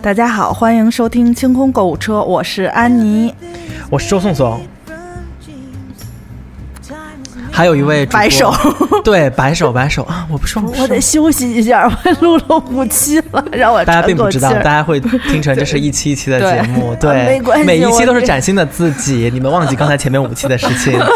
大家好，欢迎收听清空购物车，我是安妮，我是周颂颂。还有一位白手，对白手白手。啊！我不说，我得休息一下，我录了五期了，让我大家并不知道，大家会听成这是一期一期的节目，对，没关系，每一期都是崭新的自己，你们忘记刚才前面五期的事情。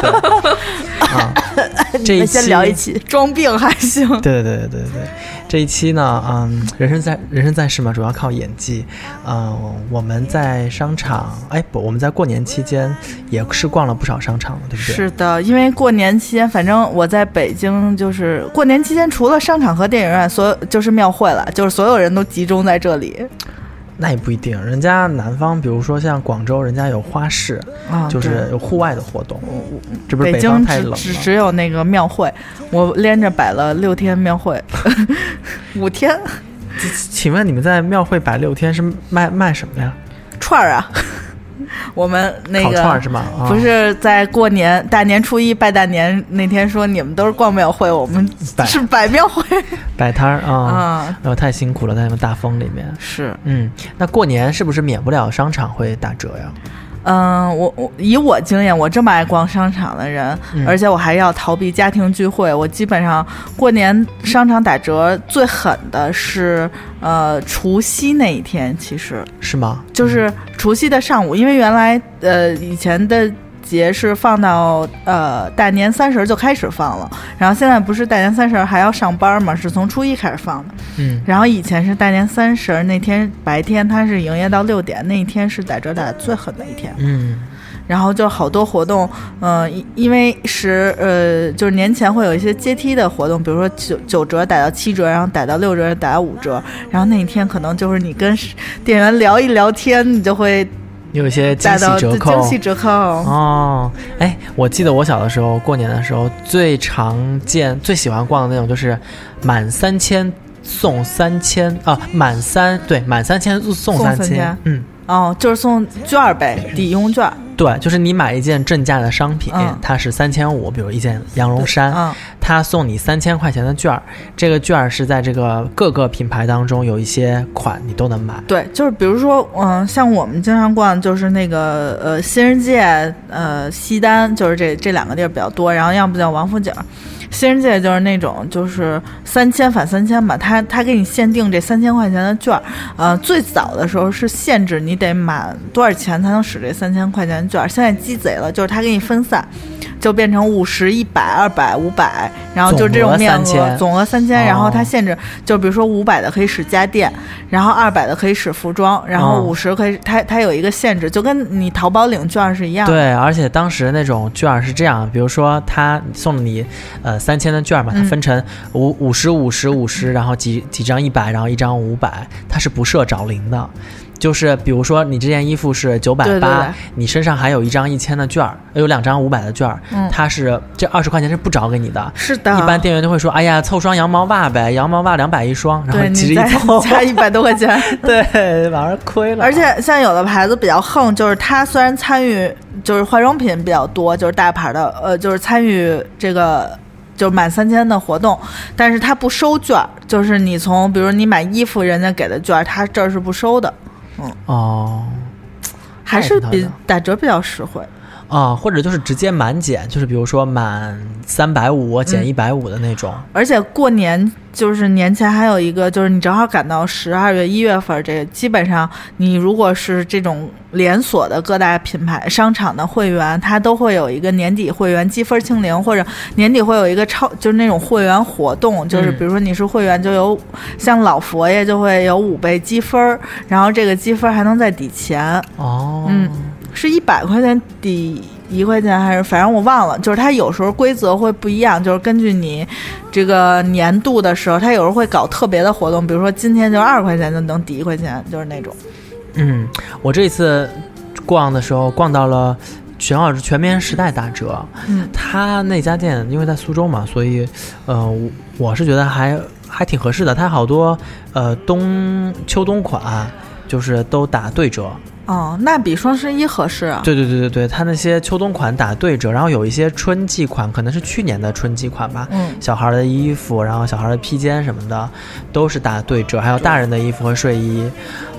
啊，这一期聊一期装病还行。对对对对对对，这一期呢，嗯，人生在人生在世嘛，主要靠演技。嗯，我们在商场，哎不，我们在过年期间也是逛了不少商场对不对？是的，因为过年期间，反正我在北京，就是过年期间，除了商场和电影院，所有就是庙会了，就是所有人都集中在这里。那也不一定，人家南方，比如说像广州，人家有花市，啊，就是有户外的活动。这不是北京太冷只只有那个庙会，我连着摆了六天庙会，五天。请问你们在庙会摆六天是卖卖什么呀？串儿啊。我们那个是吗？不是在过年大年初一拜大年那天说你们都是逛庙会，我们是摆庙会 摆摊儿啊！啊！那，太辛苦了，在那个大风里面。是，嗯，那过年是不是免不了商场会打折呀？嗯，我我以我经验，我这么爱逛商场的人，而且我还要逃避家庭聚会，我基本上过年商场打折最狠的是呃除夕那一天，其实是吗？就是除夕的上午，因为原来呃以前的。节是放到呃大年三十就开始放了，然后现在不是大年三十还要上班嘛，是从初一开始放的。嗯，然后以前是大年三十那天白天它是营业到六点，那一天是打折打最狠的一天。嗯，然后就好多活动，嗯，因为是呃就是年前会有一些阶梯的活动，比如说九九折打到七折，然后打到六折打到五折，然后那一天可能就是你跟店员聊一聊天，你就会。有一些惊喜折扣，惊喜折扣哦！哎，我记得我小的时候过年的时候，最常见、最喜欢逛的那种就是满三千送三千啊，满三对满三千送三千，嗯。哦，就是送券呗，抵用券。对，就是你买一件正价的商品，它是三千五，比如一件羊绒衫，它送你三千块钱的券儿。这个券儿是在这个各个品牌当中有一些款你都能买。对，就是比如说，嗯，像我们经常逛，就是那个呃新世界、呃西单，就是这这两个地儿比较多。然后要不叫王府井。新人界就是那种，就是三千返三千吧，他他给你限定这三千块钱的券儿，呃，最早的时候是限制你得满多少钱才能使这三千块钱券儿，现在鸡贼了，就是他给你分散。就变成五十、一百、二百、五百，然后就这种面额，总额三千。然后它限制，就比如说五百的可以使家电，然后二百的可以使服装，然后五十可以，它它有一个限制，就跟你淘宝领券是一样的。对，而且当时那种券是这样，比如说他送了你呃三千的券嘛，它分成五五十、五十、五十，然后几几张一百，然后一张五百，它是不设找零的。就是比如说，你这件衣服是九百八，你身上还有一张一千的券儿，有两张五百的券儿，它是这二十块钱是不找给你的。是的，一般店员都会说：“哎呀，凑双羊毛袜呗，羊毛袜两百一双。”然后其实一凑加一百多块钱，对，反而亏了。而且像有的牌子比较横，就是它虽然参与就是化妆品比较多，就是大牌的，呃，就是参与这个就是满三千的活动，但是它不收券，就是你从比如你买衣服，人家给的券，它这儿是不收的。嗯。哦，还是比打折比较实惠啊，或者就是直接满减，就是比如说满三百五减一百五的那种。而且过年就是年前还有一个，就是你正好赶到十二月一月份，这个基本上你如果是这种连锁的各大品牌商场的会员，它都会有一个年底会员积分清零，或者年底会有一个超就是那种会员活动，就是比如说你是会员就有像老佛爷就会有五倍积分，然后这个积分还能再抵钱哦，嗯。是一百块钱抵一块钱，还是反正我忘了。就是它有时候规则会不一样，就是根据你这个年度的时候，它有时候会搞特别的活动，比如说今天就二十块钱就能抵一块钱，就是那种。嗯，我这次逛的时候逛到了全奥全棉时代打折。嗯，他那家店因为在苏州嘛，所以呃，我是觉得还还挺合适的。它好多呃冬秋冬款就是都打对折。哦，那比双十一合适啊。对对对对对，它那些秋冬款打对折，然后有一些春季款，可能是去年的春季款吧。嗯，小孩的衣服，然后小孩的披肩什么的，都是打对折，还有大人的衣服和睡衣。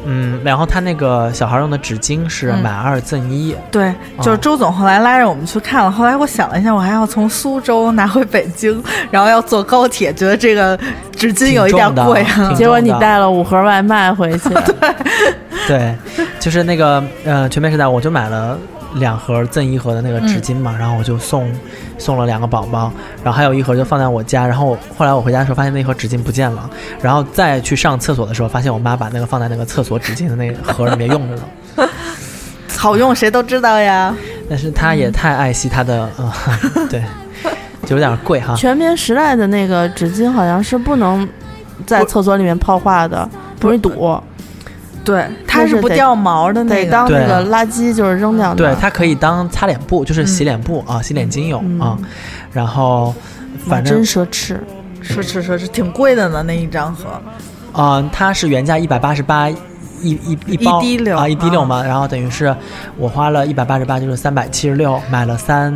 嗯，然后他那个小孩用的纸巾是买二赠一。对，就是周总后来拉着我们去看了，后来我想了一下，我还要从苏州拿回北京，然后要坐高铁，觉得这个纸巾有一点贵。结果你带了五盒外卖回去。对 对，就是那个呃，全面时代，我就买了两盒赠一盒的那个纸巾嘛，然后我就送送了两个宝宝，然后还有一盒就放在我家，然后后来我回家的时候发现那盒纸巾不见了，然后再去上厕所的时候，发现我妈把那个放在那个厕所纸巾的那盒里面用着呢。好用，谁都知道呀。但是她也太爱惜她的，嗯，对，就有点贵哈。全棉时代的那个纸巾好像是不能在厕所里面泡化的，不容易堵。对，它是不掉毛的，得当那个垃圾就是扔掉。对，它可以当擦脸布，就是洗脸布啊，洗脸巾用啊。然后，反正真奢侈，奢侈奢侈，挺贵的呢，那一张盒。嗯，它是原价一百八十八一一一包啊，一滴六嘛。然后等于是我花了一百八十八，就是三百七十六，买了三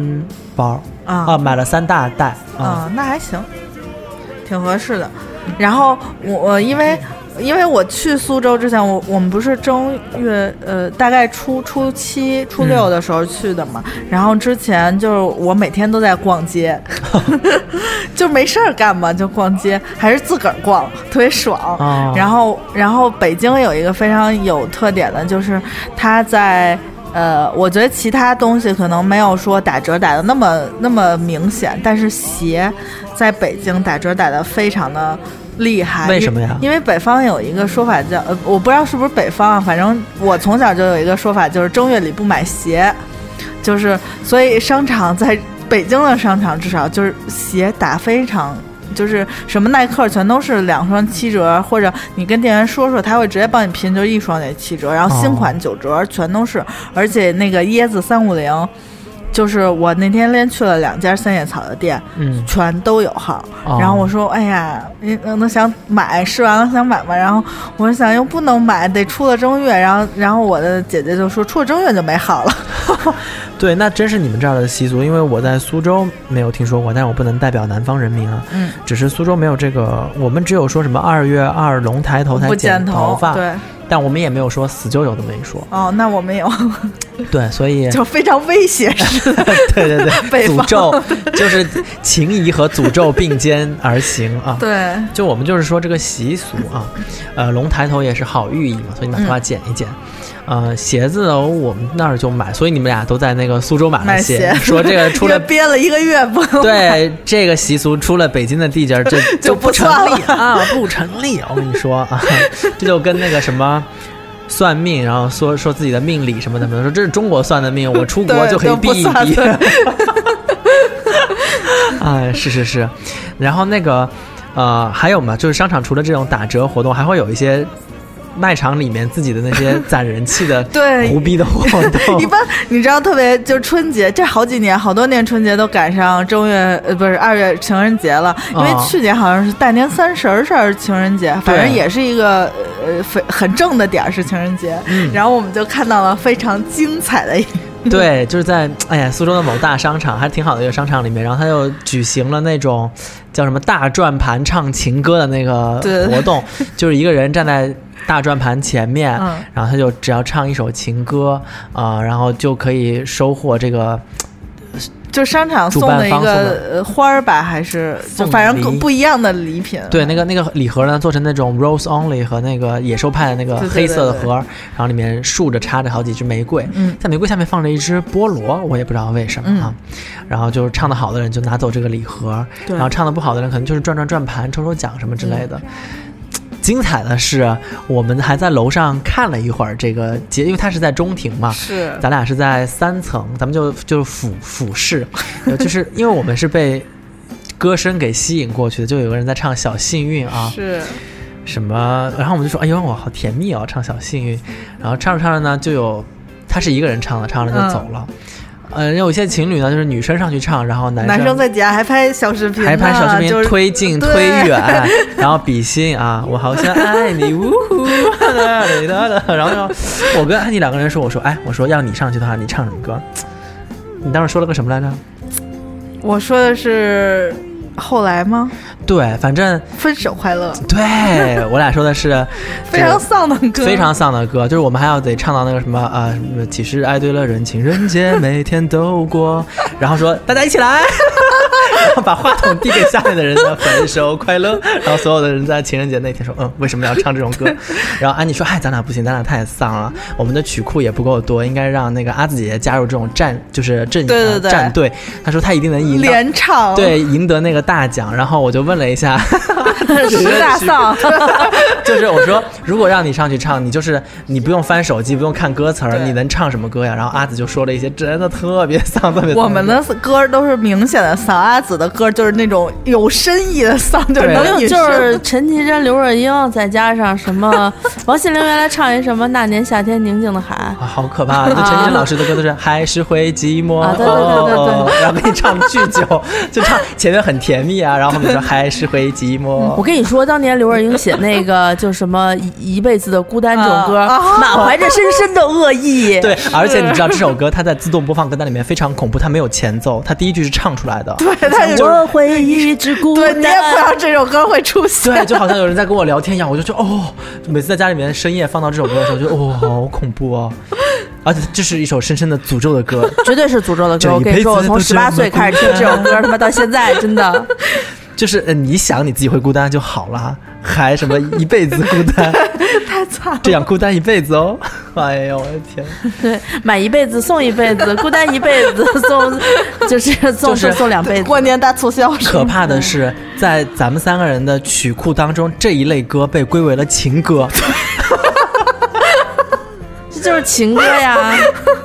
包啊，买了三大袋啊，那还行，挺合适的。然后我我因为。因为我去苏州之前，我我们不是正月呃，大概初初七、初六的时候去的嘛。然后之前就是我每天都在逛街，就没事儿干嘛就逛街，还是自个儿逛，特别爽。然后然后北京有一个非常有特点的，就是它在呃，我觉得其他东西可能没有说打折打的那么那么明显，但是鞋在北京打折打的非常的。厉害？为什么呀？因为北方有一个说法叫呃，我不知道是不是北方啊，反正我从小就有一个说法，就是正月里不买鞋，就是所以商场在北京的商场至少就是鞋打非常，就是什么耐克全都是两双七折，或者你跟店员说说，他会直接帮你拼，就一双得七折，然后新款九折，全都是，而且那个椰子三五零。就是我那天连去了两家三叶草的店，嗯，全都有号。然后我说：“哎呀，你那想买，试完了想买嘛。”然后我想又不能买，得出了正月。然后，然后我的姐姐就说：“出了正月就没号了。”对，那真是你们这儿的习俗，因为我在苏州没有听说过，但是我不能代表南方人民啊。嗯，只是苏州没有这个，我们只有说什么二月二龙抬头才剪头发。对。但我们也没有说死就有这么一说哦，那我没有，对，所以就非常威胁式的，对对对，诅咒就是情谊和诅咒并肩而行啊。对，就我们就是说这个习俗啊，呃，龙抬头也是好寓意嘛，所以你把头发剪一剪。呃，鞋子我们那儿就买，所以你们俩都在那个苏州买了鞋，说这个 出了憋了一个月不 对，这个习俗出了北京的地界儿，这 就不成立啊，不成立。我跟你说啊，这就跟那个什么算命，然后说说自己的命理什么的，说这是中国算的命，我出国就可以避一避。哎，是是是，然后那个呃，还有嘛，就是商场除了这种打折活动，还会有一些。卖场里面自己的那些 攒人气的对。胡逼的活动，一般你知道，特别就是春节，这好几年好多年春节都赶上正月呃不是二月情人节了，因为去年好像是大年三十儿是情人节，反正也是一个呃非很正的点儿是情人节，然后我们就看到了非常精彩的一。对，就是在哎呀苏州的某大商场，还挺好的一个商场里面，然后他又举行了那种叫什么大转盘唱情歌的那个活动，就是一个人站在。大转盘前面，然后他就只要唱一首情歌啊，然后就可以收获这个，就商场送的一个花儿吧，还是就反正不一样的礼品。对，那个那个礼盒呢，做成那种 rose only 和那个野兽派的那个黑色的盒，然后里面竖着插着好几支玫瑰，嗯。在玫瑰下面放着一只菠萝，我也不知道为什么啊。然后就是唱的好的人就拿走这个礼盒，然后唱的不好的人可能就是转转转盘抽抽奖什么之类的。精彩的是，我们还在楼上看了一会儿这个节，因为它是在中庭嘛，是，咱俩是在三层，咱们就就是俯俯视，就是因为我们是被歌声给吸引过去的，就有个人在唱《小幸运》啊，是，什么，然后我们就说，哎呦，我好甜蜜哦，唱《小幸运》，然后唱着唱着呢，就有他是一个人唱的，唱着就走了。呃，有一些情侣呢，就是女生上去唱，然后男男生在底下还拍小视频，还拍小视频就是推进推远，然后比心啊，我好像爱你，呜呼，哒哒哒然后然后我跟安妮两个人说，我说哎，我说要你上去的话，你唱什么歌？你当时说了个什么来着？我说的是后来吗？对，反正分手快乐，对我俩说的是 非常丧的歌，非常丧的歌，就是我们还要得唱到那个什么啊、什么其实爱对了人，情人节每天都过，然后说大家一起来，把话筒递给下面的人呢分手快乐，然后所有的人在情人节那天说嗯为什么要唱这种歌？然后安妮说哎咱俩不行，咱俩太丧了，我们的曲库也不够多，应该让那个阿紫姐姐加入这种战就是阵对对对战队，她说她一定能赢到。连唱，对，赢得那个大奖，然后我就问了一下，十大 丧，就是我说，如果让你上去唱，你就是你不用翻手机，不用看歌词儿，你能唱什么歌呀？然后阿紫就说了一些真的特别丧，特别丧我们的歌都是明显的丧，阿紫的歌就是那种有深意的丧，就是能就是陈绮贞、刘若英，再加上什么王心凌原来唱一什么《那年夏天宁静的海》，啊，好可怕！就陈绮贞老师的歌都是还是会寂寞，啊对对对对对哦然后给你唱巨久，就唱前面很甜蜜啊，然后后面说还是会寂寞。我跟你说，当年刘若英写那个就什么一一辈子的孤单这首歌，满怀着深深的恶意。对，而且你知道这首歌它在自动播放歌单里面非常恐怖，它没有前奏，它第一句是唱出来的。对，我会一直孤单对你也不知道单。这首歌会出现，对，就好像有人在跟我聊天一样，我就觉得哦，每次在家里面深夜放到这首歌的时候，就哦，好恐怖哦，而且这是一首深深的诅咒的歌，绝对是诅咒的歌。我跟你说，我从十八岁开始听这首歌，他妈到现在，真的。就是呃你想你自己会孤单就好了，还什么一辈子孤单，太惨了。这样孤单一辈子哦，哎呦我的天，对，买一辈子送一辈子，孤单一辈子送，就是送就是送两辈子。过年大促销可怕的是在咱们三个人的曲库当中，这一类歌被归为了情歌，这就是情歌呀，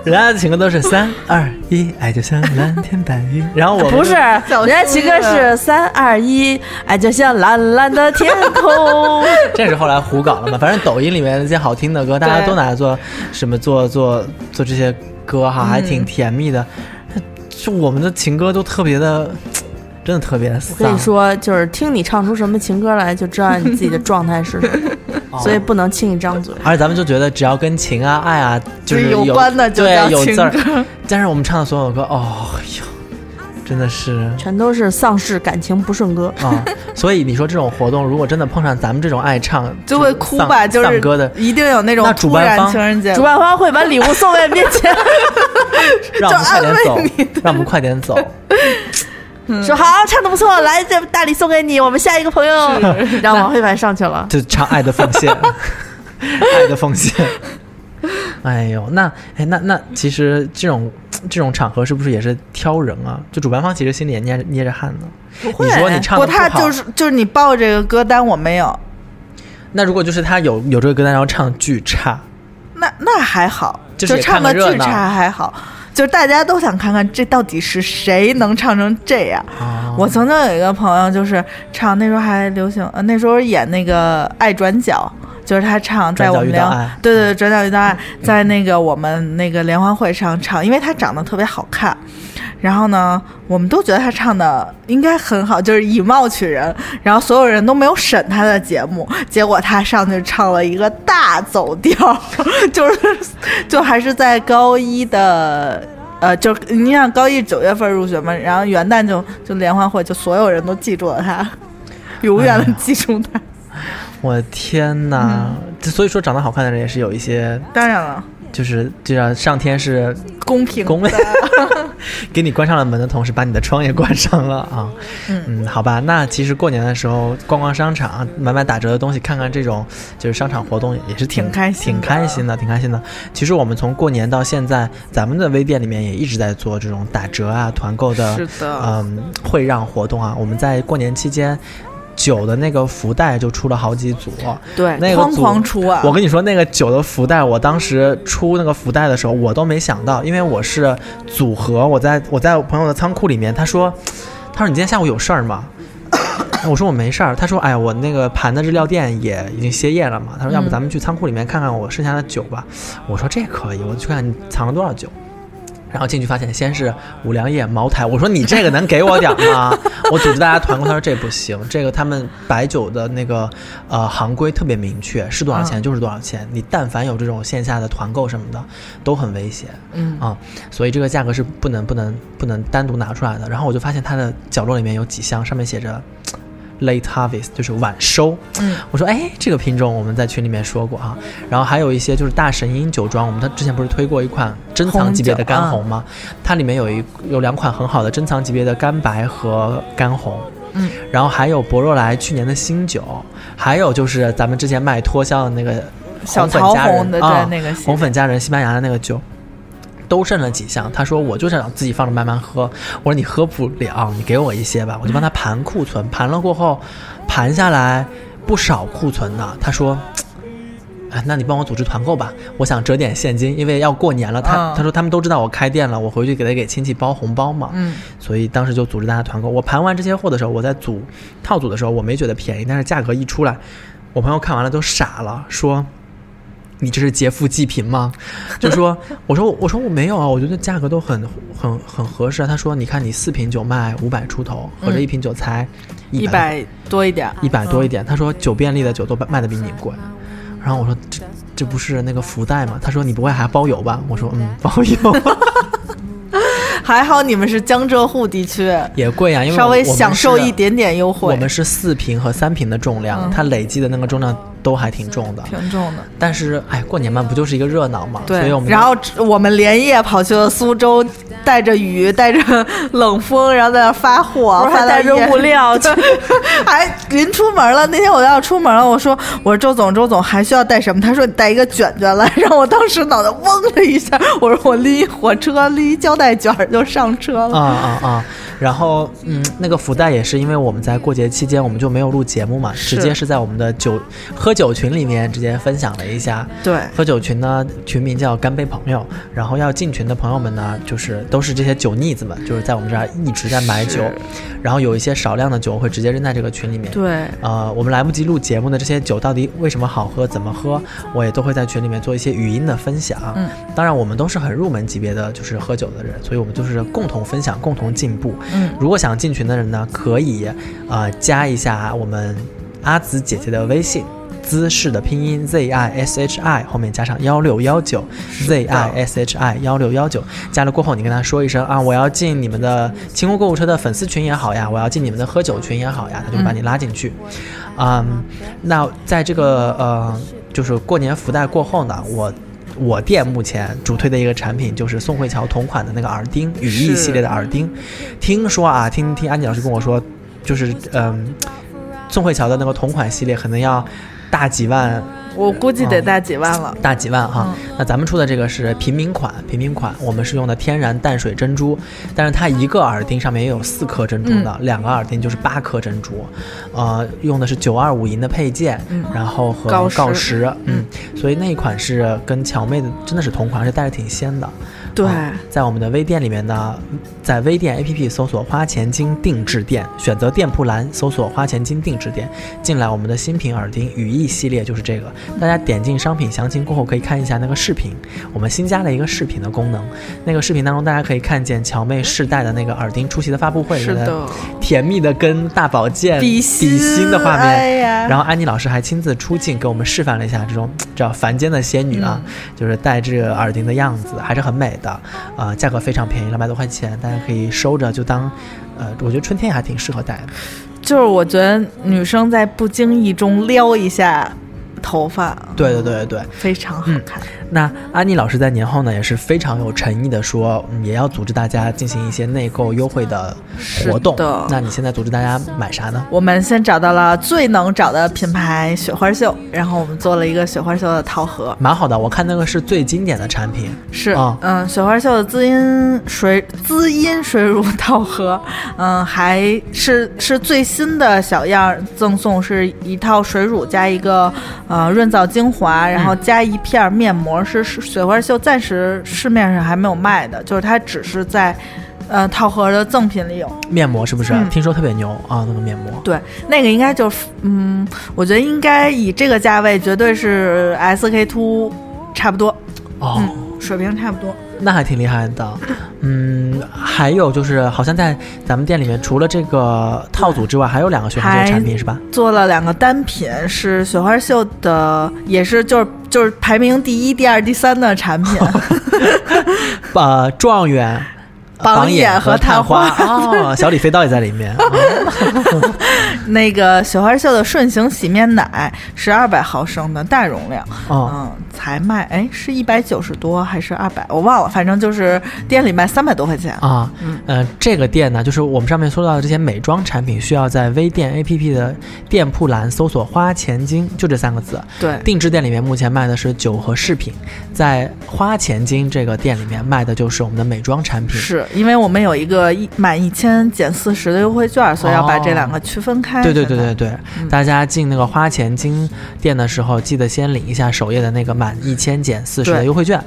人家的情歌都是三二一，爱就像蓝天白云，然后我不是，人家情歌是三二一，爱就像蓝蓝的天空。这是后来胡搞了嘛，反正抖音里面那些好听的歌，大家都拿来做什么做做做这些歌哈，还嗯挺甜蜜的。就我们的情歌都特别的，真的特别我丧。跟你说，就是听你唱出什么情歌来，就知道你自己的状态是什么，哦所以不能轻易张嘴。而且咱们就觉得只要跟情啊、爱啊，就是有关的就对叫情有字儿歌。但是我们唱的所有歌，哦哟，真的是全都是丧事感情不顺歌。啊。所以你说这种活动，如果真的碰上咱们这种爱唱，就会哭吧，就是丧歌的，一定有那种那主突然办方情人节主，办方会把礼物送在面前，让我们快点走 就安慰你，让我们快点走。说好唱的不错，来这大礼送给你，我们下一个朋友。然后王非凡上去了。就唱《爱的奉献》，爱的奉献。哎呦，那哎那那其实这种这种场合是不是也是挑人啊？就主办方其实心里也捏着捏着汗呢。不会你说你唱不，的好，他就是就是你报这个歌单我没有，那如果就是他有有这个歌单，然后唱得巨差，那那还好，就是也唱的巨差还好，就是大家都想看看这到底是谁能唱成这样。哦我曾经有一个朋友，就是唱那时候还流行，呃，那时候演那个《爱转角》，就是他唱在我们对对对转角遇到爱，在那个我们那个联欢会上唱，因为他长得特别好看。然后呢，我们都觉得他唱的应该很好，就是以貌取人。然后所有人都没有审他的节目，结果他上去唱了一个大走调，就是就还是在高一的。呃，就你想高一九月份入学嘛，然后元旦就就联欢会，就所有人都记住了他，永远的记住他。我的天哪！嗯所以说长得好看的人也是有一些，当然了，就是就像上天是公平公的，给你关上了门的同时，把你的窗也关上了啊。嗯嗯，好吧，那其实过年的时候逛逛商场，买买打折的东西，看看这种就是商场活动，也是挺挺开心挺的开心的，挺开心的。其实我们从过年到现在，咱们的微店里面也一直在做这种打折啊、团购的，是的，嗯，会让活动啊。我们在过年期间。酒的那个福袋就出了好几组，对，那个组哐出啊！我跟你说，那个酒的福袋，我当时出那个福袋的时候，我都没想到，因为我是组合，我在我在我朋友的仓库里面，他说，他说你今天下午有事儿吗？我说我没事儿。他说，哎，我那个盘的日料店也已经歇业了嘛。他说，要不嗯咱们去仓库里面看看我剩下的酒吧。我说这可以，我去看看你藏了多少酒。然后进去发现先是五粮液、茅台，我说你这个能给我点吗？我组织大家团购，他说这不行，这个他们白酒的那个呃行规特别明确，是多少钱就是多少钱，你但凡有这种线下的团购什么的，都很危险。嗯啊，所以这个价格是不能不能不能单独拿出来的。然后我就发现它的角落里面有几箱，上面写着 late harvest，就是晚收。嗯，我说哎，这个品种我们在群里面说过哈。然后还有一些就是大神鹰酒庄，我们它之前不是推过一款珍藏级别的干红吗？它里面有一有两款很好的珍藏级别的干白和干红。嗯，然后还有博若莱去年的新酒，还有就是咱们之前卖脱销的那个小红粉佳人红的啊对那个红粉佳人西班牙的那个酒，都剩了几箱。他说我就是想自己放着慢慢喝。我说你喝不了，你给我一些吧。我就帮他盘库存，盘了过后，盘下来不少库存呢。他说。哎，那你帮我组织团购吧，我想折点现金，因为要过年了。他、嗯他说他们都知道我开店了，我回去给他给亲戚包红包嘛。嗯所以当时就组织大家团购。我盘完这些货的时候，我在组套组的时候，我没觉得便宜，但是价格一出来，我朋友看完了都傻了，说。你这是劫富济贫吗？就说我说我说我没有啊，我觉得价格都很很很合适啊。他说你看你四瓶酒卖五百出头，合着一瓶酒才一一百百多一点，一百多一点。他说酒便利的酒都卖的比你贵。然后我说这这不是那个福袋吗？他说你不会还包邮吧？我说嗯 包邮还好你们是江浙沪地区，也贵啊，因为稍微享受一点点优惠，我们是四瓶和三瓶的重量，嗯它累计的那个重量都还挺重的。挺重的。但是哎，过年嘛，不就是一个热闹嘛？所以对我，们然后我们连夜跑去了苏州，带着雨，带着冷风，然后在那发货，还带着物料 对还临出门了。那天我要出门了，我说我说周总周总还需要带什么？他说你带一个卷卷来，然后我当时脑袋嗡了一下。我说我拎一火车，拎一胶带卷就上车了。啊啊啊！然后嗯，那个福袋也是因为我们在过节期间我们就没有录节目嘛，直接是在我们的酒喝酒群里面直接分享了一下。对，喝酒群呢，群名叫干杯朋友。然后要进群的朋友们呢，就是都是这些酒腻子们，就是在我们这儿一直在买酒，然后有一些少量的酒会直接扔在这个群里面。对，呃，我们来不及录节目的这些酒到底为什么好喝，怎么喝，我也都会在群里面做一些语音的分享。嗯，当然我们都是很入门级别的，就是喝酒的人，所以我们就是共同分享，共同进步。嗯，如果想进群的人呢，可以呃加一下我们阿紫姐姐的微信。姿势的拼音 z i s h i 后面加上幺六幺九 z i s h i 幺六幺九，加了过后你跟他说一声啊，我要进你们的清空购物车的粉丝群也好呀，我要进你们的喝酒群也好呀，他就会把你拉进去。嗯，那在这个呃，就是过年福袋过后呢，我。我店目前主推的一个产品就是宋慧乔同款的那个耳钉，羽翼系列的耳钉。听说啊，听听安妮老师跟我说，就是嗯，宋慧乔的那个同款系列可能要大几万我估计得大几万了。大几万哈。嗯那咱们出的这个是平民款，平民款我们是用的天然淡水珍珠，但是它一个耳钉上面也有四颗珍珠的，两个耳钉就是八颗珍珠，呃，用的是九二五银的配件，嗯然后和锆石锆石，嗯，所以那一款是跟乔妹的真的是同款，而且戴着挺仙的。对，啊在我们的微店里面呢，在微店 APP 搜索“花钱金定制店”，选择店铺栏搜索“花钱金定制店”，进来我们的新品耳钉羽翼系列就是这个。大家点进商品详情过后，可以看一下那个视频，我们新加了一个视频的功能。那个视频当中，大家可以看见乔妹试戴的那个耳钉出席的发布会，是的，甜蜜的跟大宝剑比心心的画面。哎，然后安妮老师还亲自出镜给我们示范了一下这种叫凡间的仙女啊，就是戴这个耳钉的样子，还是很美的。啊、价格非常便宜，两百多块钱，大家可以收着就当，呃，我觉得春天还挺适合戴的。就是我觉得女生在不经意中撩一下头发，对对对对对。非常好嗯看。那安妮老师在年后呢，也是非常有诚意的说，嗯也要组织大家进行一些内购优惠的活动。那你现在组织大家买啥呢？我们先找到了最能找的品牌雪花秀，然后我们做了一个雪花秀的套盒，蛮好的，我看那个是最经典的产品。是啊嗯，雪花秀的滋阴水滋阴水乳 套盒，嗯，还是是最新的小样赠送是一套水乳加一个呃润燥精华，然后加一片儿面膜，是是雪花秀暂时市面上还没有卖的，就是它只是在呃套盒的赠品里有。面膜是不是？嗯听说特别牛啊，那个面膜。对，那个应该就是，嗯，我觉得应该以这个价位，绝对是 SK two 差不多。哦，水平差不多。那还挺厉害的。嗯，还有就是，好像在咱们店里面，除了这个套组之外，还有两个雪花秀的产品是吧？做了两个单品，是雪花秀的，也是就是就是排名第一、第二、第三的产品。呃，状元。榜眼和探花哦，小李飞刀也在里面。那个雪花秀的顺行洗面奶是二百毫升的大容量，哦、嗯，才卖哎是一百九十多还是二百？我忘了，反正就是店里卖三百多块钱啊。嗯，呃，这个店呢，就是我们上面说到的这些美妆产品，需要在微店 APP 的店铺栏搜索“花钱精”，就这三个字。对，定制店里面目前卖的是酒和饰品，在花钱精这个店里面卖的就是我们的美妆产品。是。因为我们有一个一满一千减四十的优惠券，所以要把这两个区分开。对对对对对，嗯、大家进那个花钱精店的时候，记得先领一下首页的那个满一千减四十的优惠券。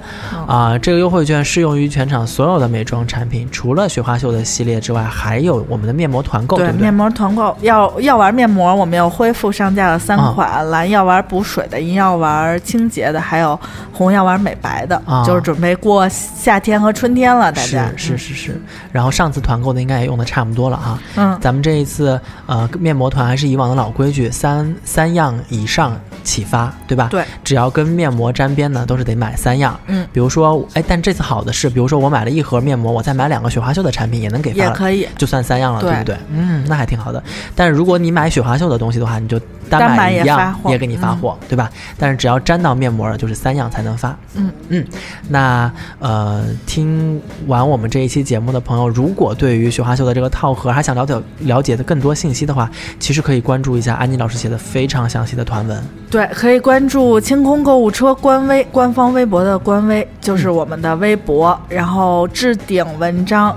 啊、呃，这个优惠券适用于全场所有的美妆产品，除了雪花秀的系列之外，还有我们的面膜团购，对不对？面膜团购要要玩面膜，我们又恢复上架了三款：啊、蓝药丸补水的，银药丸清洁的，还有红药丸美白的。啊、就是准备过夏天和春天了，大家是是是是。然后上次团购的应该也用的差不多了哈，嗯，咱们这一次呃面膜团还是以往的老规矩，三三样以上起发，对吧？对，只要跟面膜沾边呢都是得买三样，嗯，比如说哎，但这次好的是，比如说我买了一盒面膜，我再买两个雪花秀的产品也能给发，也可以，就算三样了，对不对？嗯，那还挺好的。但是如果你买雪花秀的东西的话，你就单买一样也给你发货，嗯、对吧？但是只要粘到面膜了，就是三样才能发，嗯嗯。那呃，听完我们这一期节目的朋友，如果对于雪花秀的这个套盒还想了解了解的更多信息的话，其实可以关注一下安妮老师写的非常详细的团文。对，可以关注清空购物车官微官方微博的官微，就是我们的微博，嗯、然后置顶文章，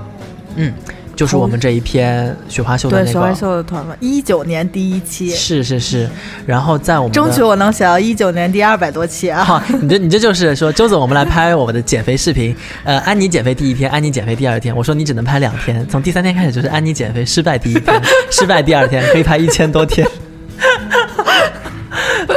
嗯。就是我们这一篇雪花秀的那个对雪花秀的团嘛，一九年第一期，是是是，然后在我们争取我能写到一九年第二百多期啊！好，你这你这就是说，周总，我们来拍我们的减肥视频。呃，安妮减肥第一天，安妮减肥第二天，我说你只能拍两天，从第三天开始就是安妮减肥失败第一天，失败第二天，可以拍一千多天。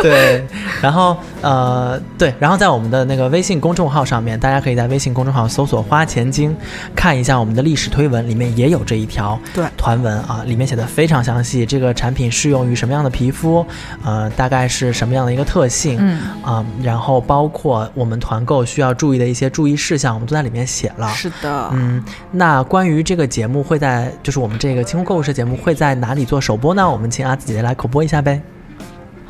对，然后呃，对，然后在我们的那个微信公众号上面，大家可以在微信公众号搜索“花钱精”，看一下我们的历史推文，里面也有这一条对团文啊，里面写的非常详细，这个产品适用于什么样的皮肤，呃，大概是什么样的一个特性，嗯啊、然后包括我们团购需要注意的一些注意事项，我们都在里面写了。是的，嗯，那关于这个节目会在，就是我们这个清空购物车节目会在哪里做首播呢？我们请阿紫姐姐来口播一下呗。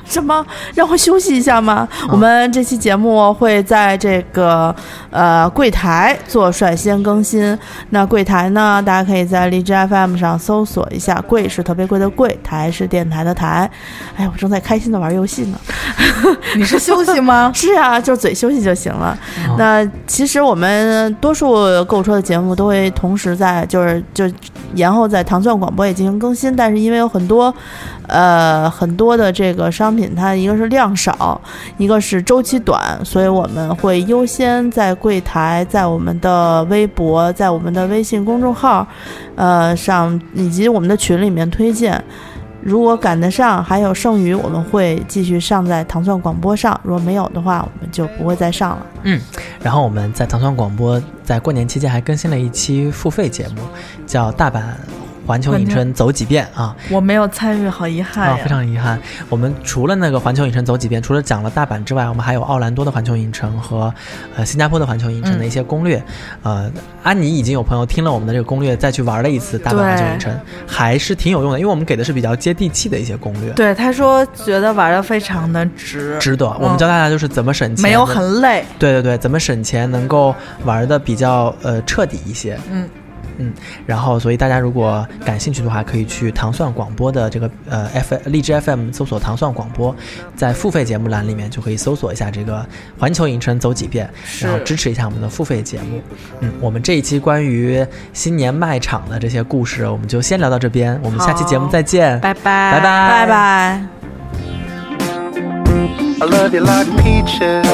什么？让我休息一下吗？嗯我们这期节目会在这个呃柜台做率先更新。那柜台呢，大家可以在荔枝 FM 上搜索一下“柜”是特别贵的“柜”，台是电台的“台”。哎呀，我正在开心的玩游戏呢。你是休息吗？是啊，就嘴休息就行了。哦那其实我们多数购车的节目都会同时在，就是就延后在糖蒜广播也进行更新，但是因为有很多呃很多的这个商品，它一个是量少，一个是周期短，所以我们会优先在柜台、在我们的微博、在我们的微信公众号，呃上以及我们的群里面推荐。如果赶得上，还有剩余，我们会继续上在糖蒜广播上；如果没有的话，我们就不会再上了。嗯然后我们在糖蒜广播在过年期间还更新了一期付费节目，叫《大阪环球影城走几遍》啊。我没有参与，好遗憾啊，呀。非常遗憾。我们除了那个环球影城走几遍，除了讲了大阪之外，我们还有奥兰多的环球影城和呃新加坡的环球影城的一些攻略。呃，安妮已经有朋友听了我们的这个攻略，再去玩了一次大阪环球影城，还是挺有用的，因为我们给的是比较接地气的一些攻略。对，他说觉得玩的非常的值，值得，我们教大家就是怎么省钱，没有很累。对对对，怎么省钱能够玩的比较呃彻底一些。嗯嗯，然后所以大家如果感兴趣的话，可以去糖蒜广播的这个呃 F 荔枝 FM 搜索糖蒜广播，在付费节目栏里面就可以搜索一下这个环球影城走几遍，然后支持一下我们的付费节目。嗯，我们这一期关于新年卖场的这些故事，我们就先聊到这边，我们下期节目再见，拜拜，拜拜拜拜。I love you like peaches.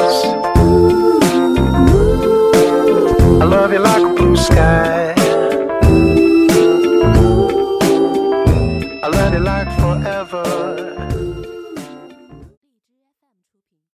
I love you like blue sky. ever.